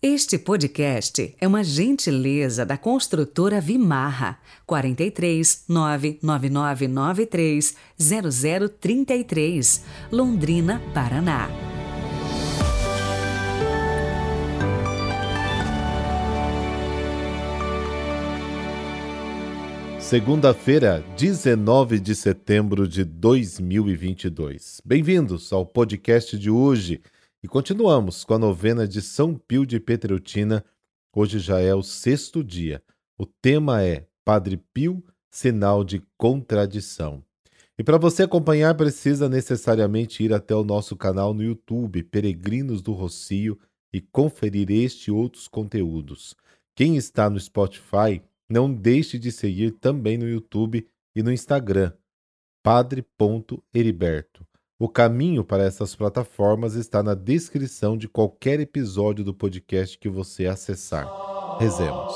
Este podcast é uma gentileza da construtora Vimarra 43 99993 0033, Londrina, Paraná. Segunda-feira, 19 de setembro de 2022. Bem-vindos ao podcast de hoje e continuamos com a novena de São Pio de Petreutina. Hoje já é o sexto dia. O tema é Padre Pio, sinal de contradição. E para você acompanhar, precisa necessariamente ir até o nosso canal no YouTube, Peregrinos do Rocio, e conferir este e outros conteúdos. Quem está no Spotify, não deixe de seguir também no YouTube e no Instagram, padre.heriberto. O caminho para essas plataformas está na descrição de qualquer episódio do podcast que você acessar. Rezemos.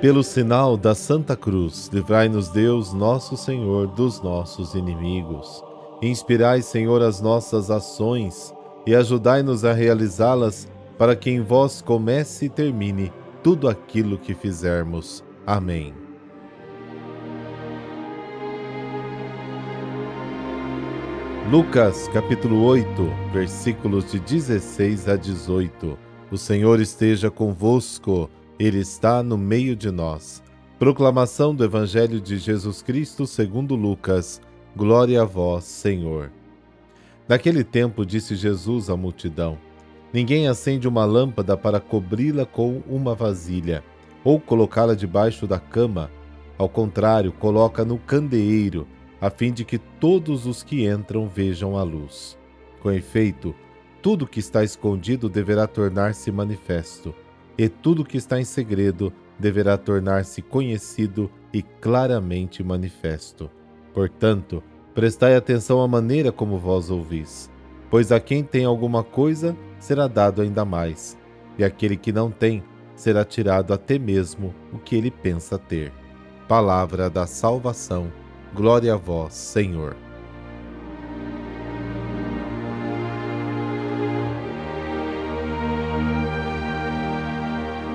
Pelo sinal da Santa Cruz, livrai-nos Deus, nosso Senhor, dos nossos inimigos. Inspirai, Senhor, as nossas ações e ajudai-nos a realizá-las, para que em vós comece e termine tudo aquilo que fizermos. Amém. Lucas capítulo 8, versículos de 16 a 18. O Senhor esteja convosco, Ele está no meio de nós. Proclamação do Evangelho de Jesus Cristo segundo Lucas. Glória a vós, Senhor. Naquele tempo disse Jesus à multidão: Ninguém acende uma lâmpada para cobri-la com uma vasilha, ou colocá-la debaixo da cama. Ao contrário, coloca no candeeiro a fim de que todos os que entram vejam a luz. Com efeito, tudo que está escondido deverá tornar-se manifesto, e tudo que está em segredo deverá tornar-se conhecido e claramente manifesto. Portanto, prestai atenção à maneira como vós ouvis, pois a quem tem alguma coisa será dado ainda mais, e aquele que não tem será tirado até mesmo o que ele pensa ter. Palavra da salvação Glória a vós, Senhor.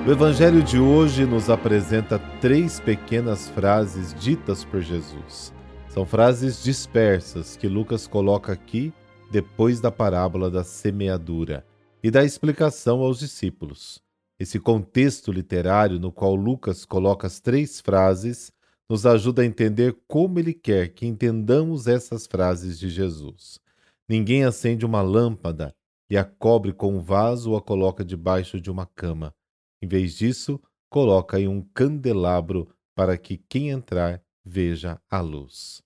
O Evangelho de hoje nos apresenta três pequenas frases ditas por Jesus. São frases dispersas que Lucas coloca aqui depois da parábola da semeadura e da explicação aos discípulos. Esse contexto literário no qual Lucas coloca as três frases nos ajuda a entender como ele quer que entendamos essas frases de Jesus. Ninguém acende uma lâmpada e a cobre com um vaso ou a coloca debaixo de uma cama. Em vez disso, coloca em um candelabro para que quem entrar veja a luz.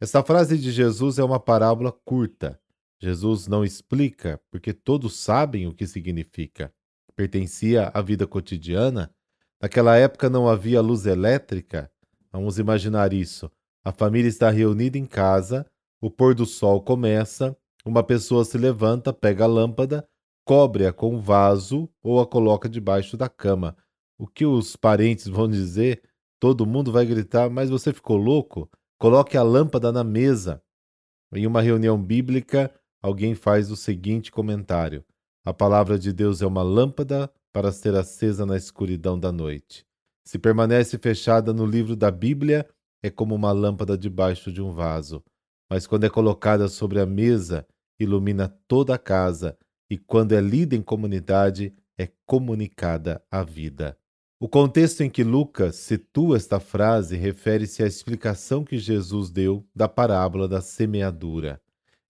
Esta frase de Jesus é uma parábola curta. Jesus não explica, porque todos sabem o que significa. Pertencia à vida cotidiana. Naquela época não havia luz elétrica, Vamos imaginar isso. A família está reunida em casa, o pôr do sol começa, uma pessoa se levanta, pega a lâmpada, cobre-a com um vaso ou a coloca debaixo da cama. O que os parentes vão dizer? Todo mundo vai gritar: Mas você ficou louco? Coloque a lâmpada na mesa. Em uma reunião bíblica, alguém faz o seguinte comentário: A palavra de Deus é uma lâmpada para ser acesa na escuridão da noite. Se permanece fechada no livro da Bíblia, é como uma lâmpada debaixo de um vaso, mas quando é colocada sobre a mesa, ilumina toda a casa, e quando é lida em comunidade, é comunicada a vida. O contexto em que Lucas situa esta frase refere-se à explicação que Jesus deu da parábola da semeadura.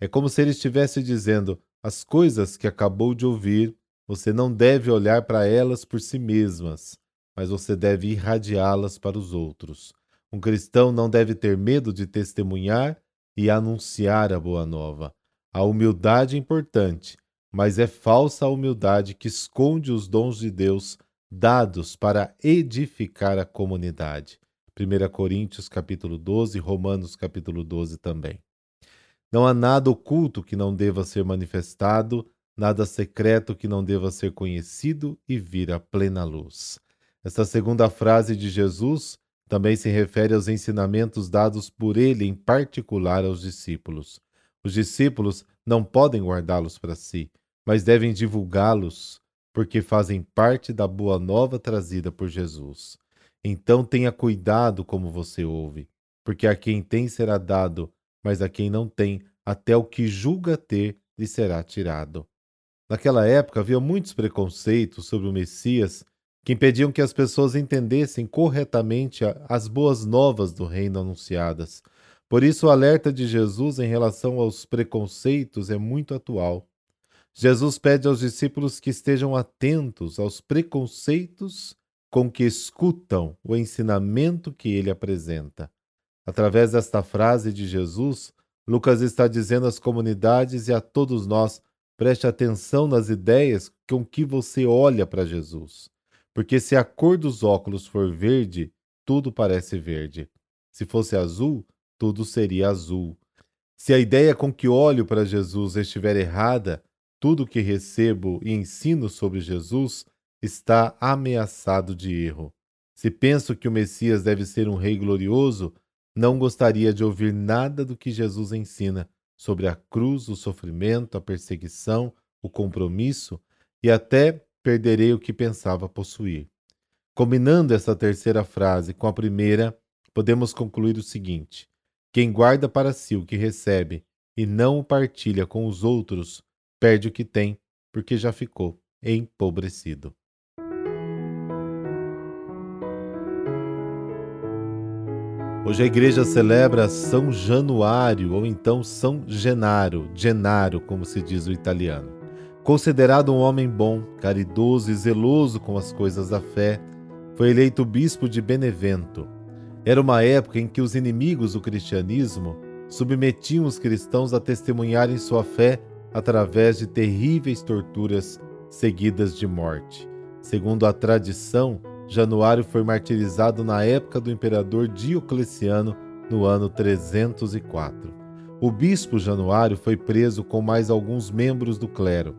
É como se ele estivesse dizendo: as coisas que acabou de ouvir, você não deve olhar para elas por si mesmas mas você deve irradiá-las para os outros. Um cristão não deve ter medo de testemunhar e anunciar a boa nova. A humildade é importante, mas é falsa a humildade que esconde os dons de Deus dados para edificar a comunidade. 1 Coríntios capítulo 12, Romanos capítulo 12 também. Não há nada oculto que não deva ser manifestado, nada secreto que não deva ser conhecido e vir à plena luz. Esta segunda frase de Jesus também se refere aos ensinamentos dados por ele em particular aos discípulos. Os discípulos não podem guardá-los para si, mas devem divulgá-los, porque fazem parte da boa nova trazida por Jesus. Então tenha cuidado como você ouve, porque a quem tem será dado, mas a quem não tem, até o que julga ter lhe será tirado. Naquela época havia muitos preconceitos sobre o Messias que impediam que as pessoas entendessem corretamente as boas novas do reino anunciadas. Por isso, o alerta de Jesus em relação aos preconceitos é muito atual. Jesus pede aos discípulos que estejam atentos aos preconceitos com que escutam o ensinamento que ele apresenta. Através desta frase de Jesus, Lucas está dizendo às comunidades e a todos nós: preste atenção nas ideias com que você olha para Jesus. Porque se a cor dos óculos for verde, tudo parece verde. Se fosse azul, tudo seria azul. Se a ideia com que olho para Jesus estiver errada, tudo que recebo e ensino sobre Jesus está ameaçado de erro. Se penso que o Messias deve ser um rei glorioso, não gostaria de ouvir nada do que Jesus ensina sobre a cruz, o sofrimento, a perseguição, o compromisso e até perderei o que pensava possuir. Combinando essa terceira frase com a primeira, podemos concluir o seguinte: quem guarda para si o que recebe e não o partilha com os outros, perde o que tem, porque já ficou empobrecido. Hoje a igreja celebra São Januário, ou então São Genaro, Genaro, como se diz o italiano. Considerado um homem bom, caridoso e zeloso com as coisas da fé, foi eleito bispo de Benevento. Era uma época em que os inimigos do cristianismo submetiam os cristãos a testemunharem sua fé através de terríveis torturas seguidas de morte. Segundo a tradição, Januário foi martirizado na época do imperador Diocleciano no ano 304. O bispo Januário foi preso com mais alguns membros do clero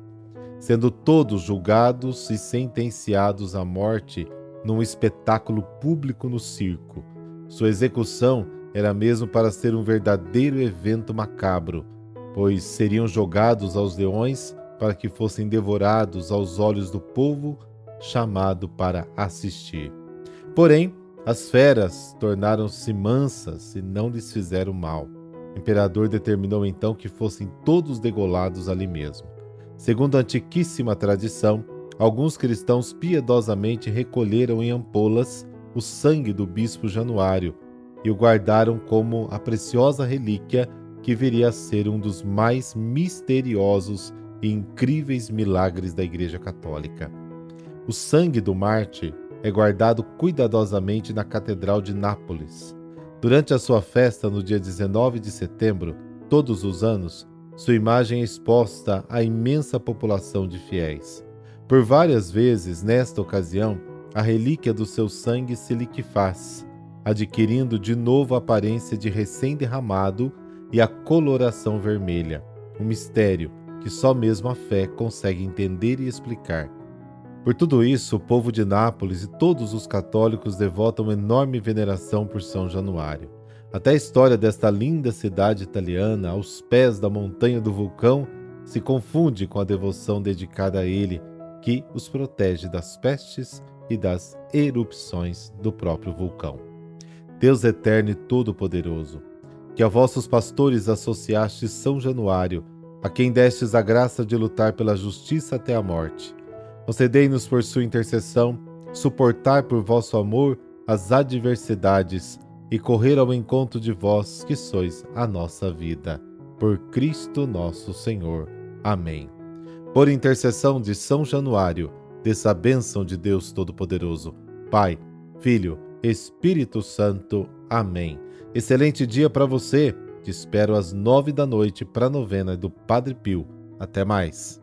sendo todos julgados e sentenciados à morte num espetáculo público no circo. Sua execução era mesmo para ser um verdadeiro evento macabro, pois seriam jogados aos leões para que fossem devorados aos olhos do povo chamado para assistir. Porém, as feras tornaram-se mansas e não lhes fizeram mal. O imperador determinou então que fossem todos degolados ali mesmo. Segundo a antiquíssima tradição, alguns cristãos piedosamente recolheram em ampolas o sangue do bispo Januário e o guardaram como a preciosa relíquia que viria a ser um dos mais misteriosos e incríveis milagres da Igreja Católica. O sangue do mártir é guardado cuidadosamente na Catedral de Nápoles. Durante a sua festa no dia 19 de setembro, todos os anos, sua imagem é exposta à imensa população de fiéis. Por várias vezes, nesta ocasião, a relíquia do seu sangue se liquefaz, adquirindo de novo a aparência de recém-derramado e a coloração vermelha, um mistério que só mesmo a fé consegue entender e explicar. Por tudo isso, o povo de Nápoles e todos os católicos devotam enorme veneração por São Januário. Até a história desta linda cidade italiana, aos pés da montanha do vulcão, se confunde com a devoção dedicada a ele, que os protege das pestes e das erupções do próprio vulcão. Deus eterno e todo-poderoso, que a vossos pastores associastes São Januário, a quem destes a graça de lutar pela justiça até a morte. Concedei-nos por sua intercessão suportar por vosso amor as adversidades e correr ao encontro de vós, que sois a nossa vida. Por Cristo nosso Senhor. Amém. Por intercessão de São Januário, dessa bênção de Deus Todo-Poderoso, Pai, Filho, Espírito Santo. Amém. Excelente dia para você. Te espero às nove da noite para a novena do Padre Pio. Até mais.